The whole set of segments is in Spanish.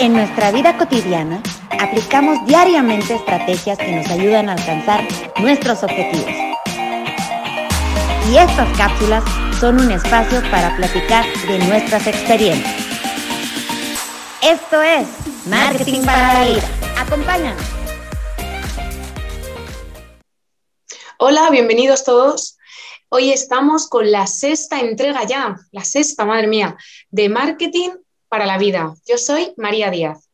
En nuestra vida cotidiana, aplicamos diariamente estrategias que nos ayudan a alcanzar nuestros objetivos. Y estas cápsulas son un espacio para platicar de nuestras experiencias. Esto es Marketing para la Vida. Acompáñanos. Hola, bienvenidos todos. Hoy estamos con la sexta entrega ya, la sexta, madre mía, de Marketing para la Vida. Yo soy María Díaz.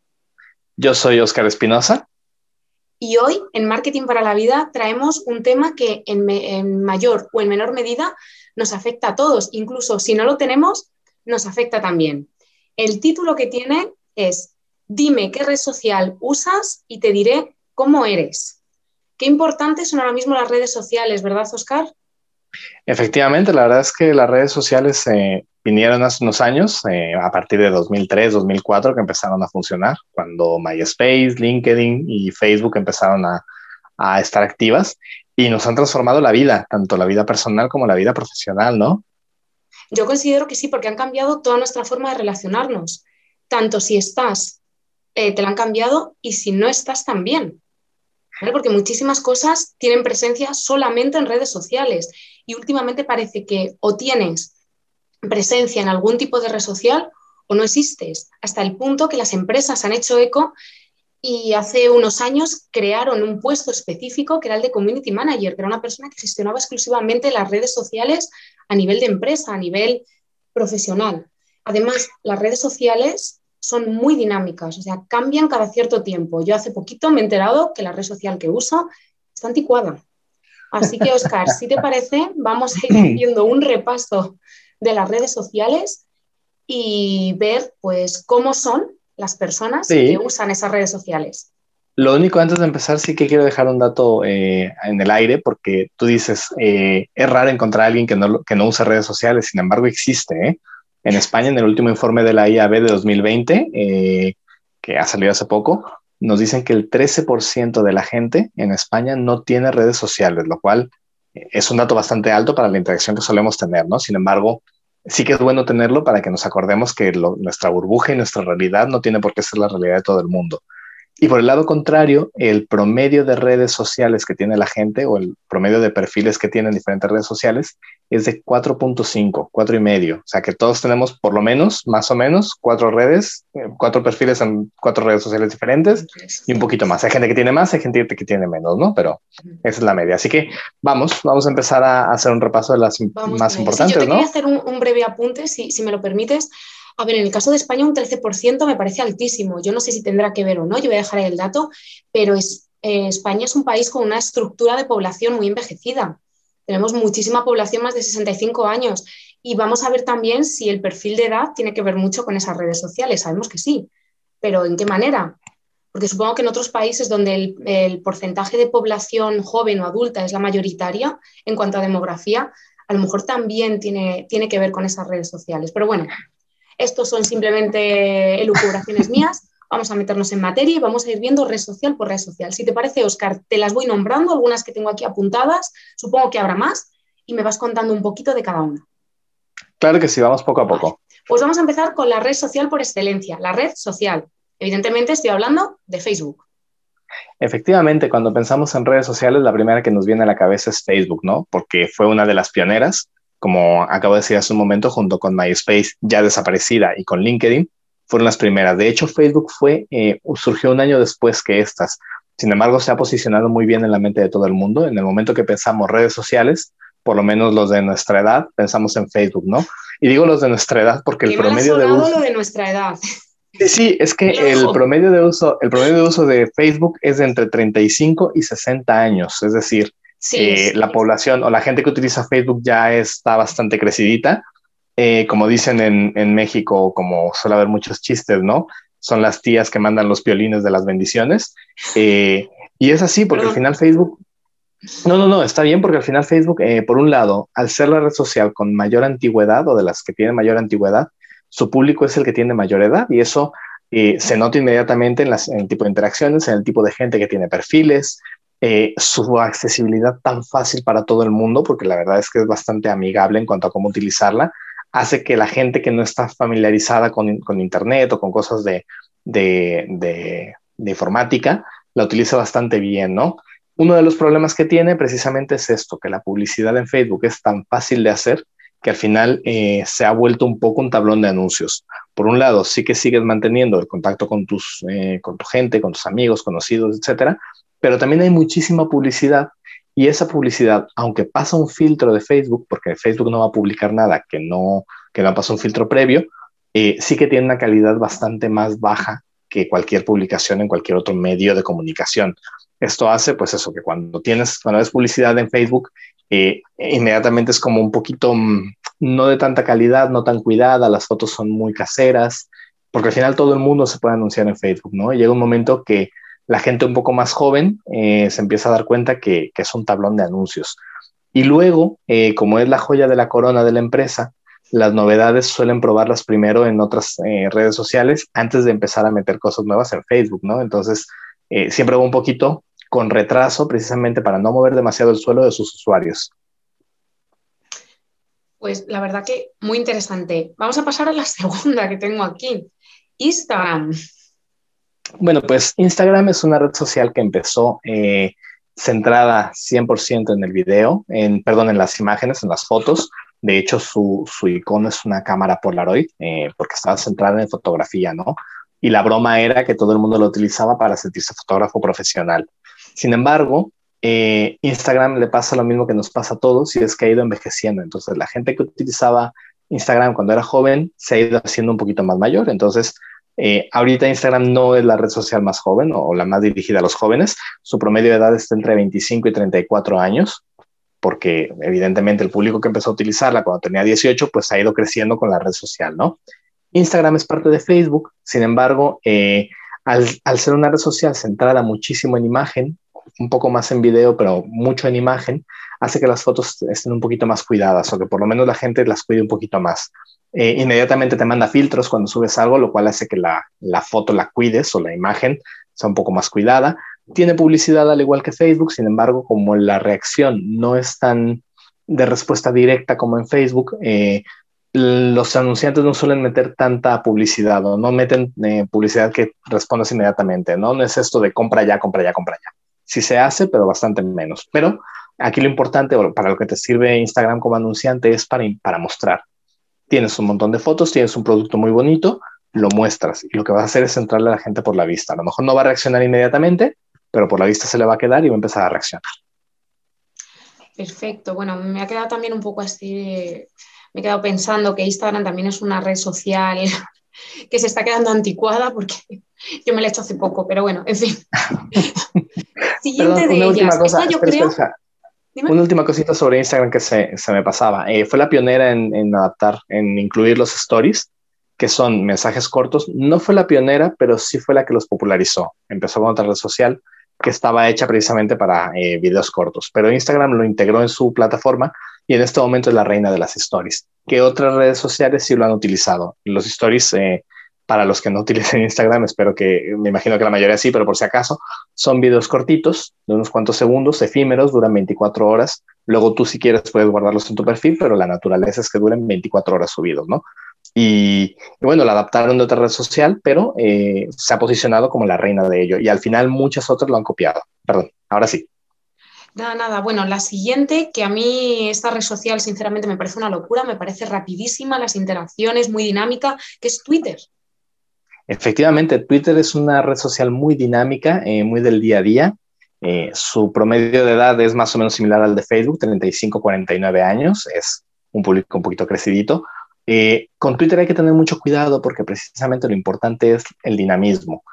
Yo soy Óscar Espinosa. Y hoy en Marketing para la Vida traemos un tema que en, mayor o en menor medida nos afecta a todos. Incluso si no lo tenemos, nos afecta también. El título que tiene es Dime qué red social usas y te diré cómo eres. Qué importantes son ahora mismo las redes sociales, ¿verdad, Óscar? Efectivamente, la verdad es que las redes sociales vinieron hace unos años, eh, a partir de 2003, 2004, que empezaron a funcionar, cuando MySpace, LinkedIn y Facebook empezaron a, a estar activas y nos han transformado la vida, tanto la vida personal como la vida profesional, ¿no? Yo considero que sí, porque han cambiado toda nuestra forma de relacionarnos, tanto si estás, eh, te la han cambiado, y si no estás también. Porque muchísimas cosas tienen presencia solamente en redes sociales y últimamente parece que o tienes presencia en algún tipo de red social o no existes, hasta el punto que las empresas han hecho eco y hace unos años crearon un puesto específico que era el de Community Manager, que era una persona que gestionaba exclusivamente las redes sociales a nivel de empresa, a nivel profesional. Además, las redes sociales son muy dinámicas, o sea, cambian cada cierto tiempo. Yo hace poquito me he enterado que la red social que uso está anticuada. Así que, Oscar, si te parece, vamos a ir haciendo un repaso de las redes sociales y ver pues cómo son las personas que usan esas redes sociales. Lo único antes de empezar sí que quiero dejar un dato eh, en el aire porque tú dices, eh, es raro encontrar a alguien que no, que no use redes sociales, sin embargo existe. ¿eh? En España, en el último informe de la IAB de 2020, que ha salido hace poco, nos dicen que el 13% de la gente en España no tiene redes sociales, lo cual es un dato bastante alto para la interacción que solemos tener, ¿no? Sin embargo, sí que es bueno tenerlo para que nos acordemos que nuestra burbuja y nuestra realidad no tiene por qué ser la realidad de todo el mundo. Y por el lado contrario, el promedio de redes sociales que tiene la gente o el promedio de perfiles que tienen diferentes redes sociales es de 4.5, 4 y medio. O sea que todos tenemos por lo menos, más o menos, cuatro redes, eh, cuatro perfiles en cuatro redes sociales diferentes y un poquito más. Hay gente que tiene más, hay gente que tiene menos, ¿no? Pero esa es la media. Así que vamos, vamos a empezar a hacer un repaso de las más importantes, sí, yo te Quería hacer un, un breve apunte, si, si me lo permites. A ver, en el caso de España un 13% me parece altísimo. Yo no sé si tendrá que ver o no, yo voy a dejar el dato, pero es, eh, España es un país con una estructura de población muy envejecida. Tenemos muchísima población más de 65 años y vamos a ver también si el perfil de edad tiene que ver mucho con esas redes sociales. Sabemos que sí, pero ¿en qué manera? Porque supongo que en otros países donde el, el porcentaje de población joven o adulta es la mayoritaria en cuanto a demografía, a lo mejor también tiene, tiene que ver con esas redes sociales. Pero bueno, estos son simplemente elucubraciones mías. Vamos a meternos en materia y vamos a ir viendo red social por red social. Si te parece, Oscar, te las voy nombrando, algunas que tengo aquí apuntadas, supongo que habrá más, y me vas contando un poquito de cada una. Claro que sí, vamos poco a poco. Pues vamos a empezar con la red social por excelencia, la red social. Evidentemente estoy hablando de Facebook. Efectivamente, cuando pensamos en redes sociales, la primera que nos viene a la cabeza es Facebook, ¿no? Porque fue una de las pioneras como acabo de decir hace un momento, junto con MySpace ya desaparecida y con LinkedIn, fueron las primeras. De hecho, Facebook fue, eh, surgió un año después que estas. Sin embargo, se ha posicionado muy bien en la mente de todo el mundo. En el momento que pensamos redes sociales, por lo menos los de nuestra edad, pensamos en Facebook, ¿no? Y digo los de nuestra edad porque el promedio de uso... lo de nuestra edad. Sí, es que el promedio de uso, el promedio de uso de Facebook es de entre 35 y 60 años, es decir, eh, la población o la gente que utiliza Facebook ya está bastante crecidita. Eh, como dicen en, en, México, como suele haber muchos chistes, ¿no? Son las tías que mandan los violines de las bendiciones. Eh, y es así, porque al final Facebook... No, no, no, está bien porque al final Facebook, por un lado, al ser la red social con mayor antigüedad o de las que tienen mayor antigüedad, su público es el que tiene mayor edad y eso se nota inmediatamente en, las, en el tipo de interacciones, en el tipo de gente que tiene perfiles, eh, su accesibilidad tan fácil para todo el mundo, porque la verdad es que es bastante amigable en cuanto a cómo utilizarla, hace que la gente que no está familiarizada con, con Internet o con cosas de, de, de, informática, la utiliza bastante bien, ¿no? Uno de los problemas que tiene precisamente es esto, que la publicidad en Facebook es tan fácil de hacer que al final eh, se ha vuelto un poco un tablón de anuncios. Por un lado, sí que sigues manteniendo el contacto con, tus, eh, con tu gente, con tus amigos, conocidos, etcétera, pero también hay muchísima publicidad y esa publicidad, aunque pasa un filtro de Facebook, porque Facebook no va a publicar nada que no, que no pasa un filtro previo, eh, sí que tiene una calidad bastante más baja que cualquier publicación en cualquier otro medio de comunicación. Esto hace, pues eso, que cuando tienes, cuando ves publicidad en Facebook, eh, inmediatamente es como un poquito mm, no de tanta calidad, no tan cuidada, las fotos son muy caseras, porque al final todo el mundo se puede anunciar en Facebook, ¿no? llega un momento que la gente un poco más joven eh, se empieza a dar cuenta que, es un tablón de anuncios. Y luego, eh, como es la joya de la corona de la empresa, las novedades suelen probarlas primero en otras redes sociales antes de empezar a meter cosas nuevas en Facebook, ¿no? Entonces, siempre va un poquito con retraso precisamente para no mover demasiado el suelo de sus usuarios. Pues la verdad que muy interesante. Vamos a pasar a la segunda que tengo aquí, Instagram. Bueno, pues Instagram es una red social que empezó eh, centrada 100% en el video, en, perdón, en las imágenes, en las fotos. De hecho, su, icono es una cámara Polaroid, eh, porque estaba centrada en fotografía, ¿no? Y la broma era que todo el mundo lo utilizaba para sentirse fotógrafo profesional. Sin embargo, eh, Instagram le pasa lo mismo que nos pasa a todos y es que ha ido envejeciendo. Entonces, la gente que utilizaba Instagram cuando era joven se ha ido haciendo un poquito más mayor. Entonces, eh, ahorita Instagram no es la red social más joven o, la más dirigida a los jóvenes. Su promedio de edad está entre 25 y 34 años, porque evidentemente el público que empezó a utilizarla cuando tenía 18, pues ha ido creciendo con la red social, ¿no? Instagram es parte de Facebook, sin embargo, eh, al, ser una red social centrada muchísimo en imagen, un poco más en video, pero mucho en imagen, hace que las fotos estén un poquito más cuidadas o que por lo menos la gente las cuide un poquito más. Eh, inmediatamente te manda filtros cuando subes algo, lo cual hace que la, la, foto la cuides o la imagen sea un poco más cuidada. Tiene publicidad al igual que Facebook, sin embargo, como la reacción no es tan de respuesta directa como en Facebook, eh, los anunciantes no suelen meter tanta publicidad o no meten eh, publicidad que respondas inmediatamente, ¿no? No es esto de compra ya, compra ya, compra ya. Sí se hace, pero bastante menos. Pero aquí lo importante para lo que te sirve Instagram como anunciante es para, para mostrar. Tienes un montón de fotos, tienes un producto muy bonito, lo muestras y lo que vas a hacer es centrarle a la gente por la vista. A lo mejor no va a reaccionar inmediatamente, pero por la vista se le va a quedar y va a empezar a reaccionar. Perfecto. Bueno, me ha quedado también un poco así me he quedado pensando que Instagram también es una red social que se está quedando anticuada porque yo me la he hecho hace poco, pero bueno, en fin. Siguiente de ellas. Una última cosita sobre Instagram que se, me pasaba. Eh, fue la pionera en, en, adaptar, en incluir los stories, que son mensajes cortos. No fue la pionera, pero sí fue la que los popularizó. Empezó con otra red social que estaba hecha precisamente para eh, videos cortos, pero Instagram lo integró en su plataforma y en este momento es la reina de las stories. ¿Qué otras redes sociales sí lo han utilizado? Los stories, eh, para los que no utilicen Instagram, espero que, me imagino que la mayoría sí, pero por si acaso, son videos cortitos, de unos cuantos segundos, efímeros, duran 24 horas. Luego tú si quieres puedes guardarlos en tu perfil, pero la naturaleza es que duren 24 horas subidos, ¿no? Y, bueno, la adaptaron de otra red social, pero eh, se ha posicionado como la reina de ello. Y al final muchas otras lo han copiado. Perdón, ahora sí. Nada, nada. Bueno, la siguiente, que a mí esta red social sinceramente me parece una locura, me parece rapidísima, las interacciones, muy dinámica, que es Twitter. Efectivamente, Twitter es una red social muy dinámica, eh, muy del día a día. Eh, su promedio de edad es más o menos similar al de Facebook, 35-49 años, es un público un poquito crecidito, eh, con Twitter hay que tener mucho cuidado porque precisamente lo importante es el dinamismo.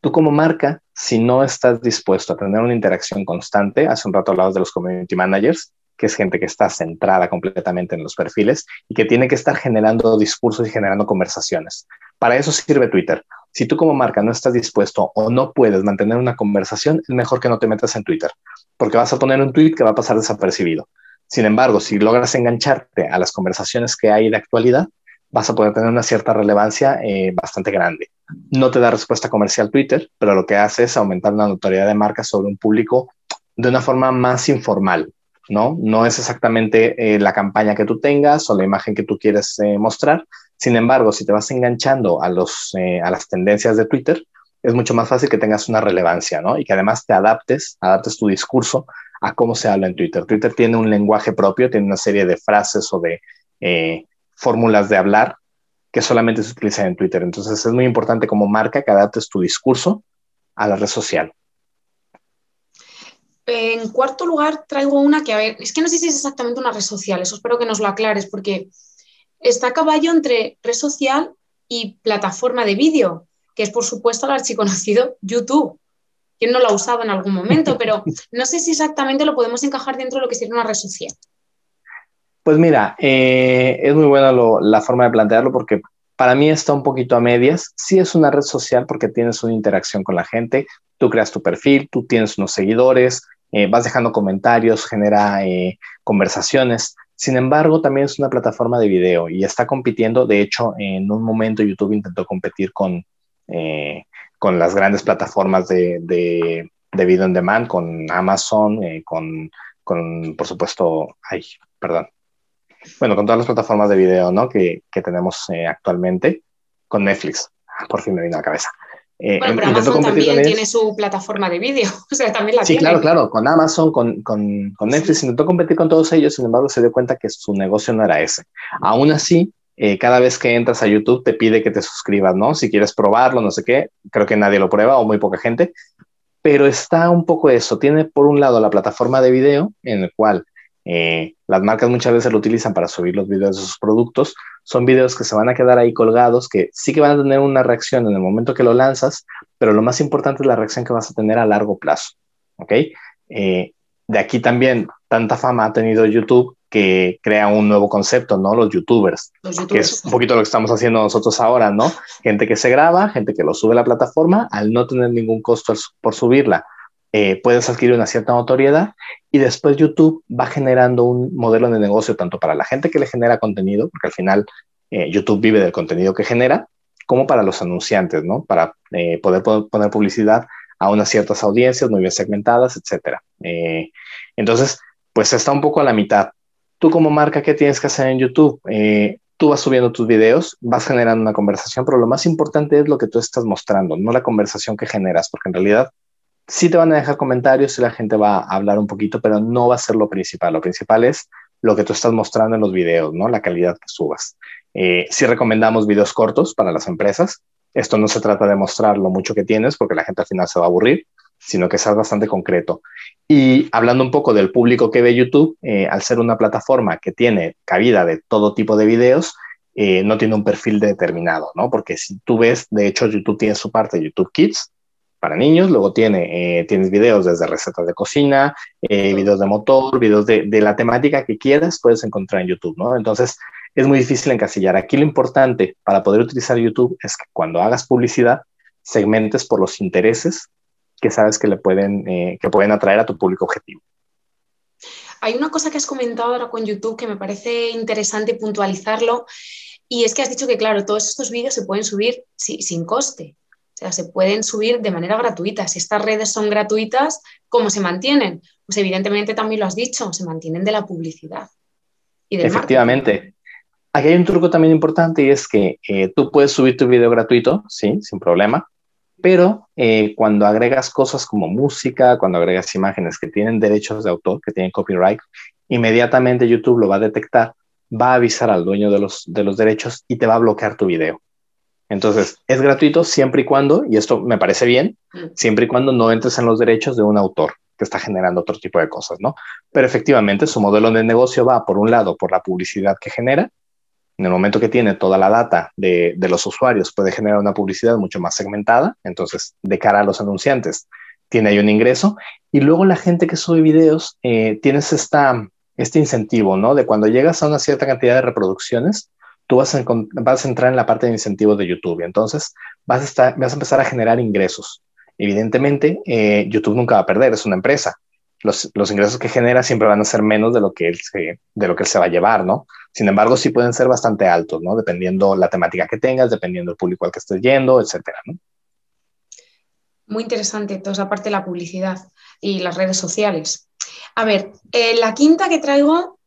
Tú como marca, si no estás dispuesto a tener una interacción constante, hace un rato hablabas de los community managers, que es gente que está centrada completamente en los perfiles y que tiene que estar generando discursos y generando conversaciones. Para eso sirve Twitter. Si tú como marca no estás dispuesto o no puedes mantener una conversación, es mejor que no te metas en Twitter, porque vas a poner un tweet que va a pasar desapercibido. Sin embargo, si logras engancharte a las conversaciones que hay de actualidad, vas a poder tener una cierta relevancia eh, bastante grande. No te da respuesta comercial Twitter, pero lo que hace es aumentar la notoriedad de marca sobre un público de una forma más informal, ¿no? No es exactamente eh, la campaña que tú tengas o la imagen que tú quieres eh, mostrar, Sin embargo, si te vas enganchando a, los, eh, a las tendencias de Twitter, es mucho más fácil que tengas una relevancia, ¿no? Y que además te adaptes, adaptes tu discurso a cómo se habla en Twitter. Twitter tiene un lenguaje propio, tiene una serie de frases o de eh, fórmulas de hablar que solamente se utilizan en Twitter. Entonces es muy importante como marca que adaptes tu discurso a la red social. En cuarto lugar, traigo una que, a ver, es que no sé si es exactamente una red social, eso espero que nos lo aclares, porque está a caballo entre red social y plataforma de vídeo, que es por supuesto el archiconocido YouTube. ¿Quién no lo ha usado en algún momento? Pero no sé si exactamente lo podemos encajar dentro de lo que sería una red social. Pues mira, eh, es muy buena la forma de plantearlo porque para mí está un poquito a medias. Sí es una red social porque tienes una interacción con la gente, tú creas tu perfil, tú tienes unos seguidores, eh, vas dejando comentarios, genera eh, conversaciones. Sin embargo, también es una plataforma de video y está compitiendo. De hecho, en un momento YouTube intentó competir con, con las grandes plataformas de, de, de video on demand, con Amazon, con, con, por supuesto, ay, perdón, bueno, con todas las plataformas de video ¿no? que, que tenemos eh, actualmente, con Netflix, por fin me vino a la cabeza. Eh, bueno, pero Amazon también, tiene su plataforma de vídeo, o sea, también la sí, tiene. claro, claro, con Amazon, con, con, con Netflix, intentó competir con todos ellos, sin embargo se dio cuenta que su negocio no era ese. Aún así, eh, cada vez que entras a YouTube te pide que te suscribas, ¿no? Si quieres probarlo, no sé qué, creo que nadie lo prueba o muy poca gente, pero está un poco eso, tiene por un lado la plataforma de video en el cual eh, las marcas muchas veces lo utilizan para subir los videos de sus productos. Son videos que se van a quedar ahí colgados, que sí que van a tener una reacción en el momento que lo lanzas, pero lo más importante es la reacción que vas a tener a largo plazo. ¿Ok? Eh, de aquí también tanta fama ha tenido YouTube que crea un nuevo concepto, ¿no? Los youtubers, que es un poquito lo que estamos haciendo nosotros ahora, ¿no? Gente que se graba, gente que lo sube a la plataforma, al no tener ningún costo por subirla, eh, puedes adquirir una cierta notoriedad y después YouTube va generando un modelo de negocio tanto para la gente que le genera contenido, porque al final eh, YouTube vive del contenido que genera, como para los anunciantes, ¿no? Para eh, poder, poner publicidad a unas ciertas audiencias muy bien segmentadas, etcétera. entonces, pues está un poco a la mitad. Tú como marca, ¿qué tienes que hacer en YouTube? tú vas subiendo tus videos, vas generando una conversación, pero lo más importante es lo que tú estás mostrando, no la conversación que generas, porque en realidad sí te van a dejar comentarios y la gente va a hablar un poquito, pero no va a ser lo principal. Lo principal es lo que tú estás mostrando en los videos, ¿no? La calidad que subas. Eh, sí recomendamos videos cortos para las empresas. Esto no se trata de mostrar lo mucho que tienes porque la gente al final se va a aburrir, sino que seas bastante concreto. Y hablando un poco del público que ve YouTube, eh, al ser una plataforma que tiene cabida de todo tipo de videos, eh, no tiene un perfil determinado, ¿no? Porque si tú ves, de hecho, YouTube tiene su parte YouTube Kids, para niños, luego tiene, eh, tienes videos desde recetas de cocina, eh, videos de motor, videos de, de, la temática que quieras, puedes encontrar en YouTube, ¿no? Entonces, es muy difícil encasillar. Aquí lo importante para poder utilizar YouTube es que cuando hagas publicidad, segmentes por los intereses que sabes que le pueden, eh, que pueden atraer a tu público objetivo. Hay una cosa que has comentado ahora con YouTube que me parece interesante puntualizarlo, y es que has dicho que, claro, todos estos vídeos se pueden subir sin coste sea, se pueden subir de manera gratuita. Si estas redes son gratuitas, ¿cómo se mantienen? Pues evidentemente también lo has dicho, se mantienen de la publicidad. Y Efectivamente. Aquí hay un truco también importante y es que eh, tú puedes subir tu video gratuito, sí, sin problema, pero eh, cuando agregas cosas como música, cuando agregas imágenes que tienen derechos de autor, que tienen copyright, inmediatamente YouTube lo va a detectar, va a avisar al dueño de los, de los derechos y te va a bloquear tu video. Entonces, es gratuito siempre y cuando, y esto me parece bien, mm. siempre y cuando no entres en los derechos de un autor que está generando otro tipo de cosas, ¿no? Pero efectivamente, su modelo de negocio va, por un lado, por la publicidad que genera. En el momento que tiene toda la data de, los usuarios, puede generar una publicidad mucho más segmentada. Entonces, de cara a los anunciantes, tiene ahí un ingreso. Y luego la gente que sube videos, eh, tienes esta, este incentivo, ¿no? De cuando llegas a una cierta cantidad de reproducciones, tú vas a, vas a entrar en la parte de incentivos de YouTube. Entonces, vas a, estar, vas a empezar a generar ingresos. Evidentemente, eh, YouTube nunca va a perder, es una empresa. Los, los, ingresos que genera siempre van a ser menos de lo que él se, de lo que él se va a llevar, ¿no? Sin embargo, sí pueden ser bastante altos, ¿no? Dependiendo la temática que tengas, dependiendo el público al que estés yendo, etcétera, ¿no? Muy interesante toda esa parte de la publicidad y las redes sociales. A ver, eh, la quinta que traigo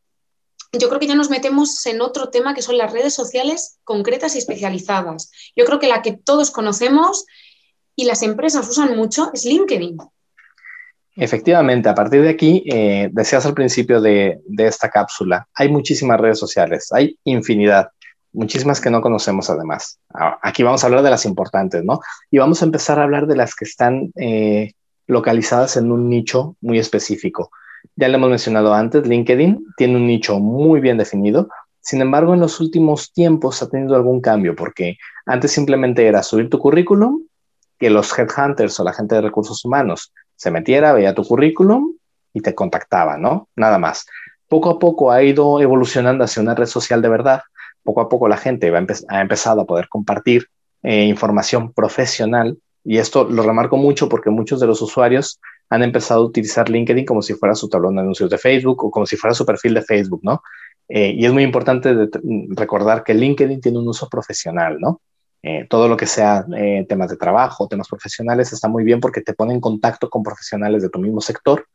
yo creo que ya nos metemos en otro tema que son las redes sociales concretas y especializadas. Yo creo que la que todos conocemos y las empresas usan mucho es LinkedIn. Efectivamente, a partir de aquí, eh, decías al principio de, esta cápsula, hay muchísimas redes sociales, hay infinidad, muchísimas que no conocemos además. Aquí vamos a hablar de las importantes, ¿no? Y vamos a empezar a hablar de las que están eh, localizadas en un nicho muy específico. Ya le hemos mencionado antes, LinkedIn tiene un nicho muy bien definido. Sin embargo, en los últimos tiempos ha tenido algún cambio porque antes simplemente era subir tu currículum, que los headhunters o la gente de recursos humanos se metiera, veía tu currículum y te contactaba, ¿no? Nada más. Poco a poco ha ido evolucionando hacia una red social de verdad. Poco a poco la gente ha empezado a poder compartir eh, información profesional y esto lo remarco mucho porque muchos de los usuarios han empezado a utilizar LinkedIn como si fuera su tablón de anuncios de Facebook o como si fuera su perfil de Facebook, ¿no? Eh, y es muy importante recordar que LinkedIn tiene un uso profesional, ¿no? Eh, todo lo que sea eh, temas de trabajo, temas profesionales, está muy bien porque te pone en contacto con profesionales de tu mismo sector,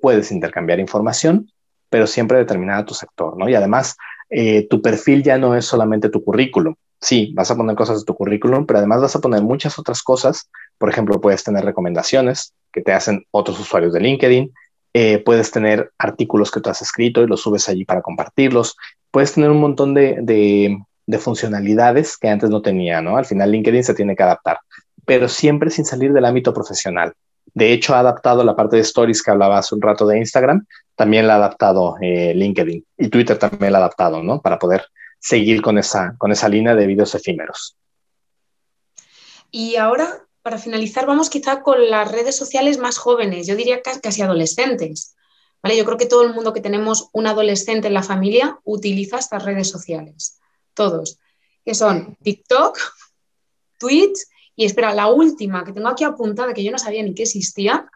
puedes intercambiar información, pero siempre determinada tu sector, ¿no? Y además, tu perfil ya no es solamente tu currículum. Sí, vas a poner cosas de tu currículum, pero además vas a poner muchas otras cosas. Por ejemplo, puedes tener recomendaciones que te hacen otros usuarios de LinkedIn, puedes tener artículos que tú has escrito y los subes allí para compartirlos, puedes tener un montón de, de funcionalidades que antes no tenía, ¿no? Al final LinkedIn se tiene que adaptar, pero siempre sin salir del ámbito profesional. De hecho, ha adaptado la parte de stories que hablaba hace un rato de Instagram, también la ha adaptado eh, LinkedIn y Twitter también la ha adaptado, ¿no? Para poder seguir con esa, con esa línea de videos efímeros. Y ahora, para finalizar, vamos quizá con las redes sociales más jóvenes, yo diría casi adolescentes. ¿vale? Yo creo que todo el mundo que tenemos un adolescente en la familia utiliza estas redes sociales todos, que son TikTok, Twitch y espera, la última que tengo aquí apuntada, que yo no sabía ni que existía,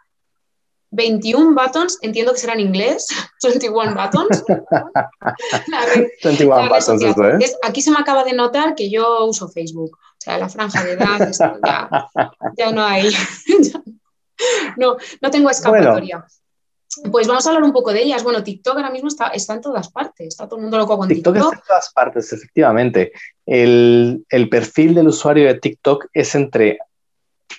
21 buttons, entiendo que será en inglés, 21 buttons. 21 buttons, ¿eh? aquí se me acaba de notar que yo uso Facebook, o sea, la franja de edad, ya, no hay, no, no tengo escapatoria. Pues vamos a hablar un poco de ellas. Bueno, TikTok ahora mismo está, está en todas partes, está todo el mundo loco con TikTok. TikTok está en todas partes, efectivamente. El, perfil del usuario de TikTok es entre,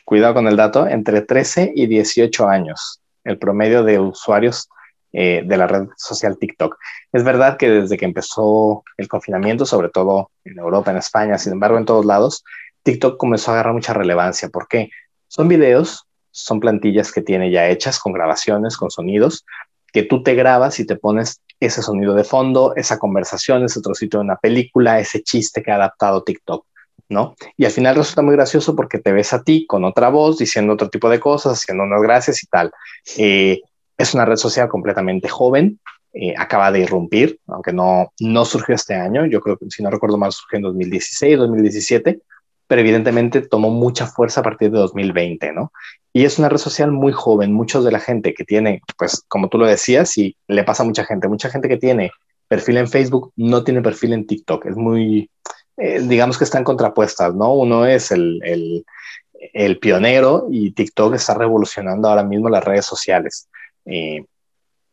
cuidado con el dato, entre 13 y 18 años, el promedio de usuarios eh, de la red social TikTok. Es verdad que desde que empezó el confinamiento, sobre todo en Europa, en España, sin embargo, en todos lados, TikTok comenzó a agarrar mucha relevancia. ¿Por qué? Son videos son plantillas que tiene ya hechas con grabaciones, con sonidos, que tú te grabas y te pones ese sonido de fondo, esa conversación, ese trocito de una película, ese chiste que ha adaptado TikTok, ¿no? Y al final resulta muy gracioso porque te ves a ti con otra voz diciendo otro tipo de cosas, haciendo unas gracias y tal. Eh, es una red social completamente joven, eh, acaba de irrumpir, aunque no, no surgió este año, yo creo que si no recuerdo mal surgió en 2016, 2017, pero evidentemente tomó mucha fuerza a partir de 2020, ¿no? Y es una red social muy joven, muchos de la gente que tiene, pues como tú lo decías, y le pasa a mucha gente, mucha gente que tiene perfil en Facebook no tiene perfil en TikTok, es muy, eh, digamos que están contrapuestas, ¿no? Uno es el, el, el, pionero y TikTok está revolucionando ahora mismo las redes sociales. Eh,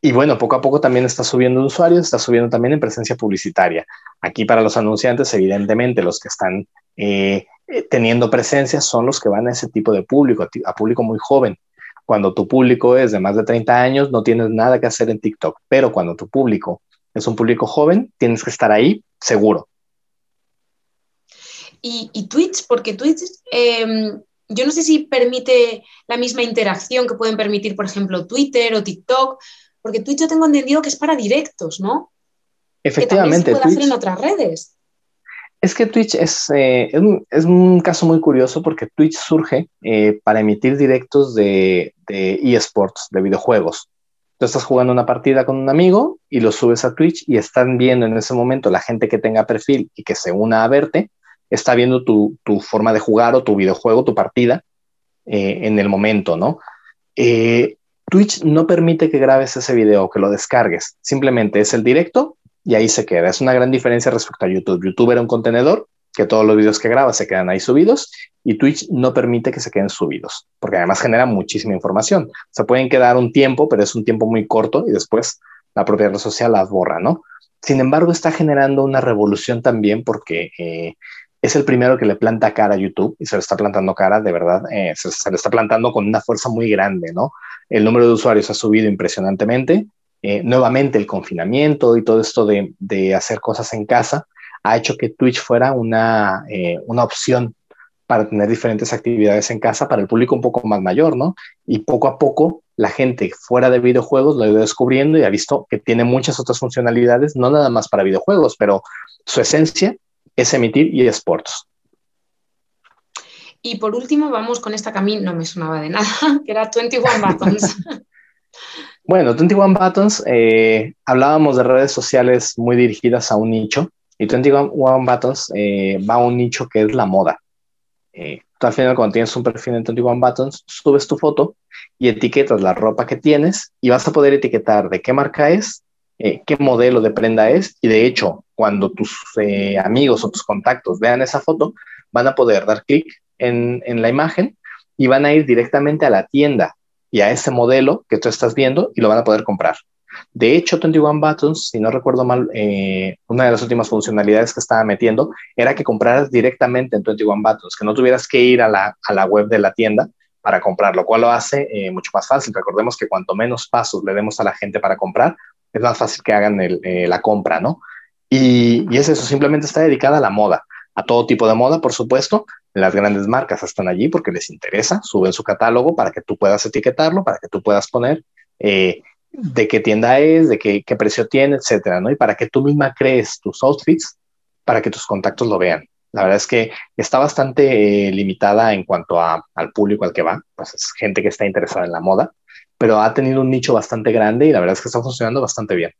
y bueno, poco a poco también está subiendo usuarios, está subiendo también en presencia publicitaria. Aquí para los anunciantes, evidentemente, los que están eh, eh, teniendo presencia son los que van a ese tipo de público, a, público muy joven. Cuando tu público es de más de 30 años, no tienes nada que hacer en TikTok, pero cuando tu público es un público joven, tienes que estar ahí seguro. Y, Twitch, porque Twitch, em, yo no sé si permite la misma interacción que pueden permitir, por ejemplo, Twitter o TikTok, porque Twitch yo tengo entendido que es para directos, ¿no? Efectivamente. Que se puede hacer en otras redes. Es que Twitch es, eh, es, un, caso muy curioso porque Twitch surge eh, para emitir directos de, de eSports, de videojuegos. Tú estás jugando una partida con un amigo y lo subes a Twitch y están viendo en ese momento la gente que tenga perfil y que se una a verte, está viendo tu, tu forma de jugar o tu videojuego, tu partida eh, en el momento, ¿no? Twitch no permite que grabes ese video, que lo descargues. Simplemente es el directo y ahí se queda. Es una gran diferencia respecto a YouTube. YouTube era un contenedor que todos los videos que grabas se quedan ahí subidos y Twitch no permite que se queden subidos, porque además genera muchísima información. Se pueden quedar un tiempo, pero es un tiempo muy corto y después la propia red social las borra, ¿no? Sin embargo, está generando una revolución también porque eh, es el primero que le planta cara a YouTube y se le está plantando cara, de verdad, eh, se, le está plantando con una fuerza muy grande, ¿no? El número de usuarios ha subido impresionantemente. Eh, nuevamente el confinamiento y todo esto de, de, hacer cosas en casa ha hecho que Twitch fuera una, una opción para tener diferentes actividades en casa para el público un poco más mayor, ¿no? Y poco a poco la gente fuera de videojuegos lo ha ido descubriendo y ha visto que tiene muchas otras funcionalidades, no nada más para videojuegos, pero su esencia es emitir y esports. Y por último, vamos con esta que a mí no me sonaba de nada, que era 21 Buttons. bueno, 21 Buttons, eh, hablábamos de redes sociales muy dirigidas a un nicho, y 21 Buttons eh, va a un nicho que es la moda. Eh, tú al final cuando tienes un perfil en 21 Buttons, subes tu foto y etiquetas la ropa que tienes y vas a poder etiquetar de qué marca es, eh, qué modelo de prenda es y de hecho cuando tus eh, amigos o tus contactos vean esa foto, van a poder dar clic en, en la imagen y van a ir directamente a la tienda y a ese modelo que tú estás viendo y lo van a poder comprar. De hecho, 21 Buttons, si no recuerdo mal, eh, una de las últimas funcionalidades que estaba metiendo era que compraras directamente en 21 Buttons, que no tuvieras que ir a la, a la web de la tienda para comprar, lo cual lo hace eh, mucho más fácil. Recordemos que cuanto menos pasos le demos a la gente para comprar, es más fácil que hagan eh, la compra, ¿no? Y, es eso, simplemente está dedicada a la moda, a todo tipo de moda, por supuesto. Las grandes marcas están allí porque les interesa, suben su catálogo para que tú puedas etiquetarlo, para que tú puedas poner de qué tienda es, de qué, precio tiene, etcétera, ¿no? Y para que tú misma crees tus outfits para que tus contactos lo vean. La verdad es que está bastante eh, limitada en cuanto al público al que va, pues es gente que está interesada en la moda, pero ha tenido un nicho bastante grande y la verdad es que está funcionando bastante bien.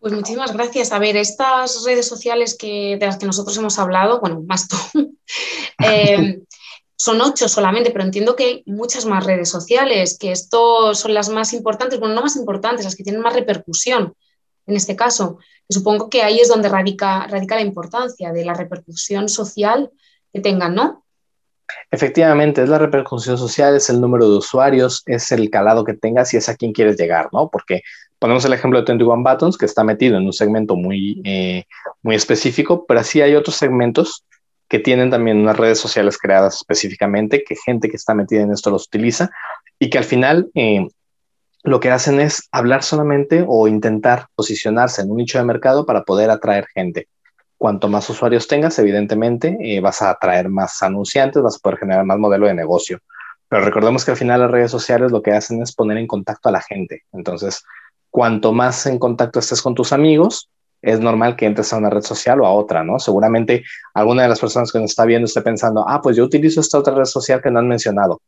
Pues muchísimas gracias. A ver, estas redes sociales que, de las que nosotros hemos hablado, bueno, más tú, eh, son ocho solamente, pero entiendo que hay muchas más redes sociales, que esto son las más importantes, bueno, no más importantes, las que tienen más repercusión en este caso. supongo que ahí es donde radica, radica la importancia de la repercusión social que tengan, ¿no? Efectivamente, es la repercusión social, es el número de usuarios, es el calado que tengas y es a quién quieres llegar, ¿no? Porque ponemos el ejemplo de 21 Buttons, que está metido en un segmento muy, eh, muy específico, pero así hay otros segmentos que tienen también unas redes sociales creadas específicamente, que gente que está metida en esto los utiliza y que al final eh, lo que hacen es hablar solamente o intentar posicionarse en un nicho de mercado para poder atraer gente. Cuanto más usuarios tengas, evidentemente, eh, vas a atraer más anunciantes, vas a poder generar más modelo de negocio. Pero recordemos que al final las redes sociales lo que hacen es poner en contacto a la gente. Entonces, cuanto más en contacto estés con tus amigos, es normal que entres a una red social o a otra, ¿no? Seguramente alguna de las personas que nos está viendo esté pensando, ah, pues yo utilizo esta otra red social que no han mencionado,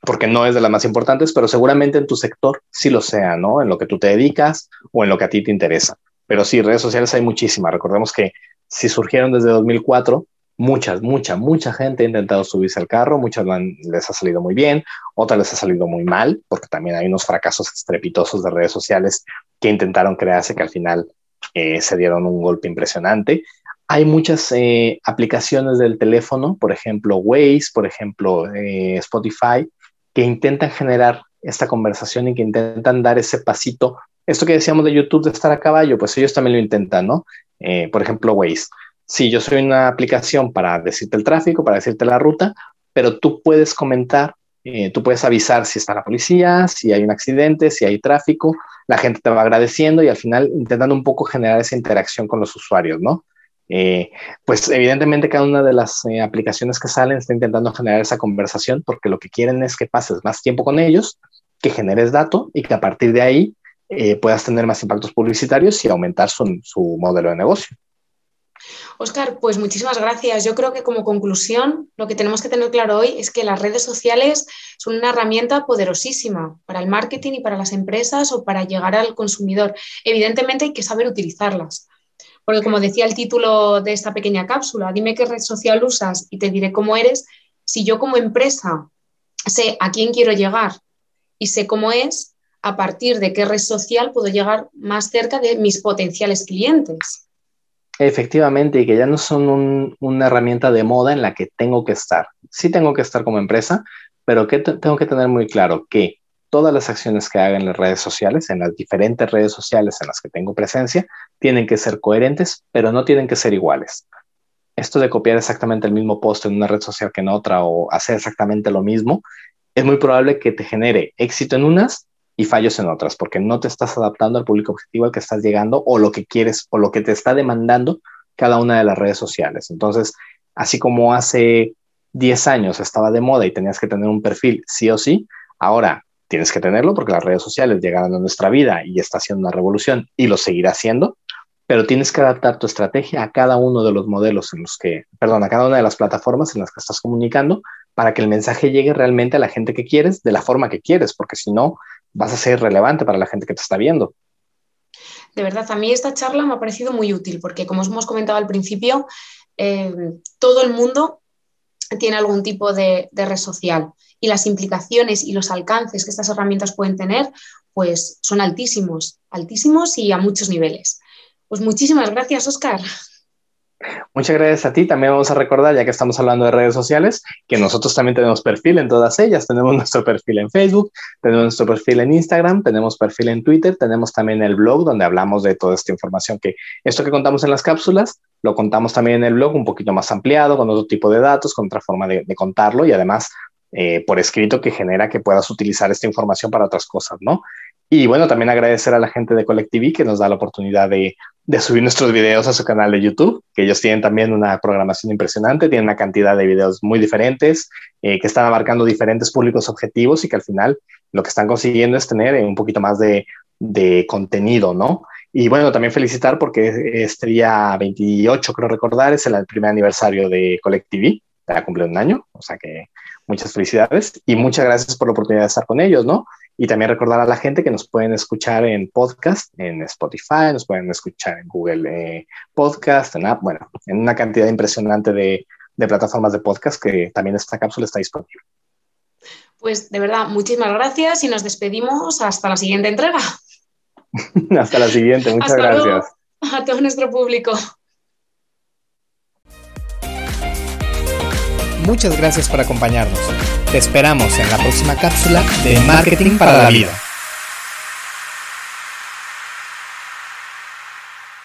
porque no es de las más importantes, pero seguramente en tu sector sí lo sea, ¿no? En lo que tú te dedicas o en lo que a ti te interesa. Pero sí, redes sociales hay muchísimas. Recordemos que si surgieron desde 2004, muchas, mucha, mucha gente ha intentado subirse al carro, muchas les ha salido muy bien, otras les ha salido muy mal, porque también hay unos fracasos estrepitosos de redes sociales que intentaron crearse que al final eh, se dieron un golpe impresionante. Hay muchas eh, aplicaciones del teléfono, por ejemplo Waze, por ejemplo eh, Spotify, que intentan generar esta conversación y que intentan dar ese pasito. Esto que decíamos de YouTube de estar a caballo, pues ellos también lo intentan, ¿no? por ejemplo, Waze. Sí, yo soy una aplicación para decirte el tráfico, para decirte la ruta, pero tú puedes comentar, tú puedes avisar si está la policía, si hay un accidente, si hay tráfico, la gente te va agradeciendo y al final intentando un poco generar esa interacción con los usuarios, ¿no? Eh, pues evidentemente cada una de las eh, aplicaciones que salen está intentando generar esa conversación porque lo que quieren es que pases más tiempo con ellos, que generes datos y que a partir de ahí eh, puedas tener más impactos publicitarios y aumentar su modelo de negocio. Oscar, pues muchísimas gracias. Yo creo que como conclusión, lo que tenemos que tener claro hoy es que las redes sociales son una herramienta poderosísima para el marketing y para las empresas o para llegar al consumidor. Evidentemente hay que saber utilizarlas. Porque como decía el título de esta pequeña cápsula, dime qué red social usas y te diré cómo eres. Si yo como empresa sé a quién quiero llegar y sé cómo es, a partir de qué red social puedo llegar más cerca de mis potenciales clientes. Efectivamente, y que ya no son una herramienta de moda en la que tengo que estar. Sí tengo que estar como empresa, pero que tengo que tener muy claro que todas las acciones que haga en las redes sociales, en las diferentes redes sociales en las que tengo presencia, tienen que ser coherentes, pero no tienen que ser iguales. Esto de copiar exactamente el mismo post en una red social que en otra o hacer exactamente lo mismo, es muy probable que te genere éxito en unas y fallos en otras, porque no te estás adaptando al público objetivo al que estás llegando o lo que quieres o lo que te está demandando cada una de las redes sociales. Entonces, así como hace 10 años estaba de moda y tenías que tener un perfil sí o sí, ahora tienes que tenerlo porque las redes sociales llegaron a nuestra vida y está haciendo una revolución y lo seguirá haciendo, pero tienes que adaptar tu estrategia a cada uno de los modelos en los que, perdón, a cada una de las plataformas en las que estás comunicando para que el mensaje llegue realmente a la gente que quieres de la forma que quieres, porque si no, vas a ser relevante para la gente que te está viendo. De verdad, a mí esta charla me ha parecido muy útil porque, como os hemos comentado al principio, eh, todo el mundo tiene algún tipo de, red social y las implicaciones y los alcances que estas herramientas pueden tener, pues son altísimos, altísimos y a muchos niveles. Pues muchísimas gracias, Oscar. Muchas gracias a ti. También vamos a recordar, ya que estamos hablando de redes sociales, que nosotros también tenemos perfil en todas ellas. Tenemos nuestro perfil en Facebook, tenemos nuestro perfil en Instagram, tenemos perfil en Twitter, tenemos también el blog donde hablamos de toda esta información que esto que contamos en las cápsulas, lo contamos también en el blog un poquito más ampliado, con otro tipo de datos, con otra forma de, contarlo y además eh, por escrito que genera que puedas utilizar esta información para otras cosas, ¿no? Y bueno, también agradecer a la gente de Collective que nos da la oportunidad de, subir nuestros videos a su canal de YouTube, que ellos tienen también una programación impresionante, tienen una cantidad de videos muy diferentes, eh, que están abarcando diferentes públicos objetivos y que al final lo que están consiguiendo es tener un poquito más de, contenido, ¿no? Y bueno, también felicitar porque este día 28, creo recordar, es el primer aniversario de Collective, ha cumplido un año, o sea que muchas felicidades y muchas gracias por la oportunidad de estar con ellos, ¿no? Y también recordar a la gente que nos pueden escuchar en podcast, en Spotify, nos pueden escuchar en Google eh, Podcast, en App, bueno, en una cantidad impresionante de, de plataformas de podcast que también esta cápsula está disponible. Pues de verdad, muchísimas gracias y nos despedimos hasta la siguiente entrega. hasta la siguiente, muchas gracias. a todo nuestro público. Muchas gracias por acompañarnos. Te esperamos en la próxima cápsula de Marketing para la Vida.